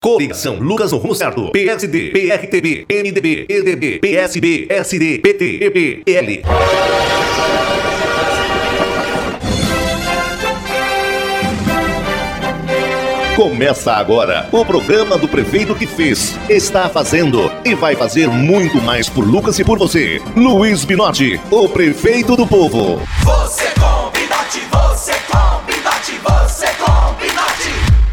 Coligação Lucas no. PSD, PRTB, MDB, EDB, PSB, SD, PT, EP, PL. Começa agora o programa do prefeito que fez, está fazendo e vai fazer muito mais por Lucas e por você. Luiz Binotti, o prefeito do povo. Você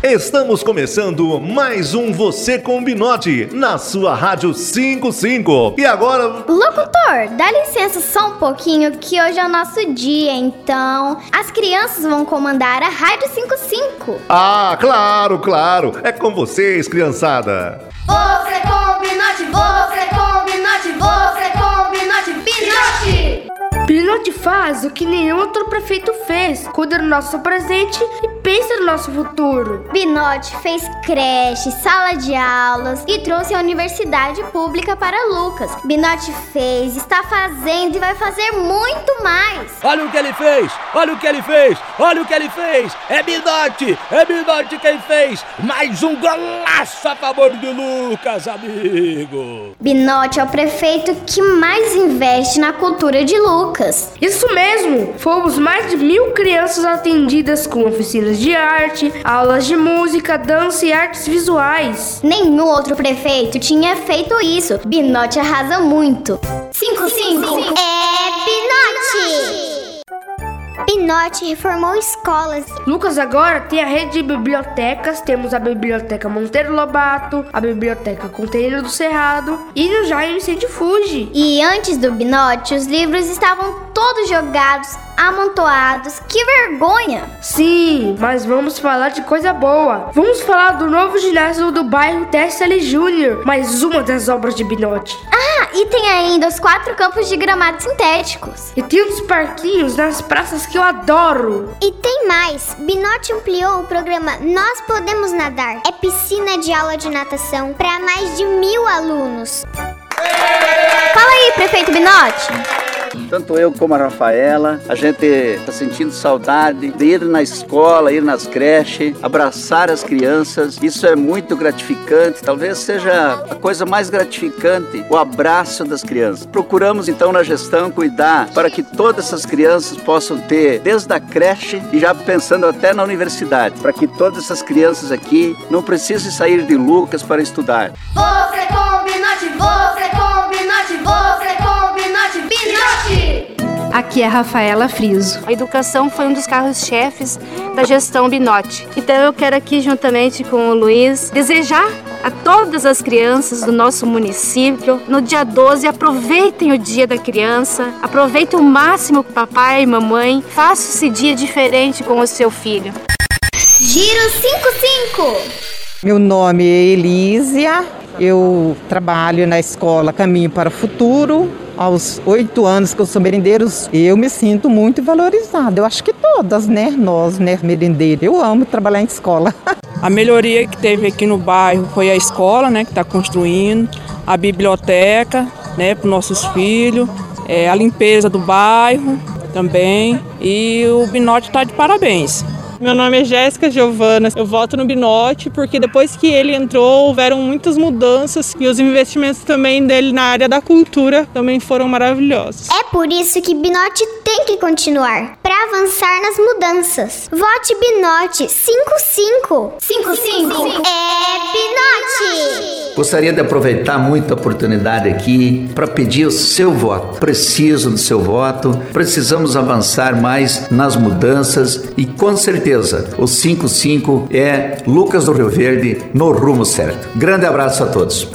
Estamos começando mais um Você com Binotti na sua Rádio 55. E agora, Locutor, dá licença só um pouquinho que hoje é o nosso dia, então as crianças vão comandar a Rádio 55. ah, claro, claro, é com vocês, criançada. Você combinote, você combinote, você combinote, Binote! Pinote faz o que nenhum outro prefeito fez. Cuida do nosso presente e pensa no nosso futuro. Binote fez creche, sala de aulas e trouxe a universidade pública para Lucas. Binote fez, está fazendo e vai fazer muito mais. Olha o que ele fez! Olha o que ele fez! Olha o que ele fez! É Binote! É Binote quem fez! Mais um golaço a favor de Lucas, amigo! Binote é o prefeito que mais investe na cultura de Lucas. Isso mesmo! Fomos mais de mil crianças atendidas com oficinas de arte, aulas de música, dança e artes visuais. Nenhum outro prefeito tinha feito isso. Binote arrasa muito. 55 é Binote! Binote reformou escolas. Lucas agora tem a rede de bibliotecas, temos a Biblioteca Monteiro Lobato, a Biblioteca Conteúdo do Cerrado e no Jaime Sede Fuji. E antes do Binote, os livros estavam todos jogados, amontoados. Que vergonha! Sim, mas vamos falar de coisa boa. Vamos falar do novo ginásio do bairro Tessali Júnior, mais uma das obras de Binote. Ah, e tem ainda os quatro campos de gramados sintéticos. E tem uns parquinhos nas praças que eu adoro. E tem mais! Binote ampliou o programa Nós Podemos Nadar. É piscina de aula de natação para mais de mil alunos. Fala aí, prefeito Binote! Tanto eu como a Rafaela, a gente está sentindo saudade de ir na escola, ir nas creches, abraçar as crianças. Isso é muito gratificante, talvez seja a coisa mais gratificante, o abraço das crianças. Procuramos então na gestão cuidar para que todas essas crianças possam ter, desde a creche e já pensando até na universidade, para que todas essas crianças aqui não precisem sair de Lucas para estudar. Você combinote, você combinote, você combinote, Binote! Aqui é Rafaela Friso. A educação foi um dos carros-chefes da gestão Binote. Então eu quero aqui, juntamente com o Luiz, desejar a todas as crianças do nosso município, no dia 12, aproveitem o dia da criança, aproveitem o máximo com papai e mamãe, faça esse dia diferente com o seu filho. Giro 55! Meu nome é Elísia, eu trabalho na escola Caminho para o Futuro. Aos oito anos que eu sou merendeiro, eu me sinto muito valorizada. Eu acho que todas, né? Nós, né, merendeiros. Eu amo trabalhar em escola. A melhoria que teve aqui no bairro foi a escola, né, que está construindo, a biblioteca, né, para os nossos filhos, é, a limpeza do bairro também. E o Binote está de parabéns. Meu nome é Jéssica Giovana. Eu voto no Binote porque depois que ele entrou, houveram muitas mudanças e os investimentos também dele na área da cultura também foram maravilhosos. É por isso que Binote tem que continuar para avançar nas mudanças. Vote Binote 55. 55 É! Gostaria de aproveitar muito a oportunidade aqui para pedir o seu voto. Preciso do seu voto. Precisamos avançar mais nas mudanças e com certeza o 55 é Lucas do Rio Verde no rumo certo. Grande abraço a todos.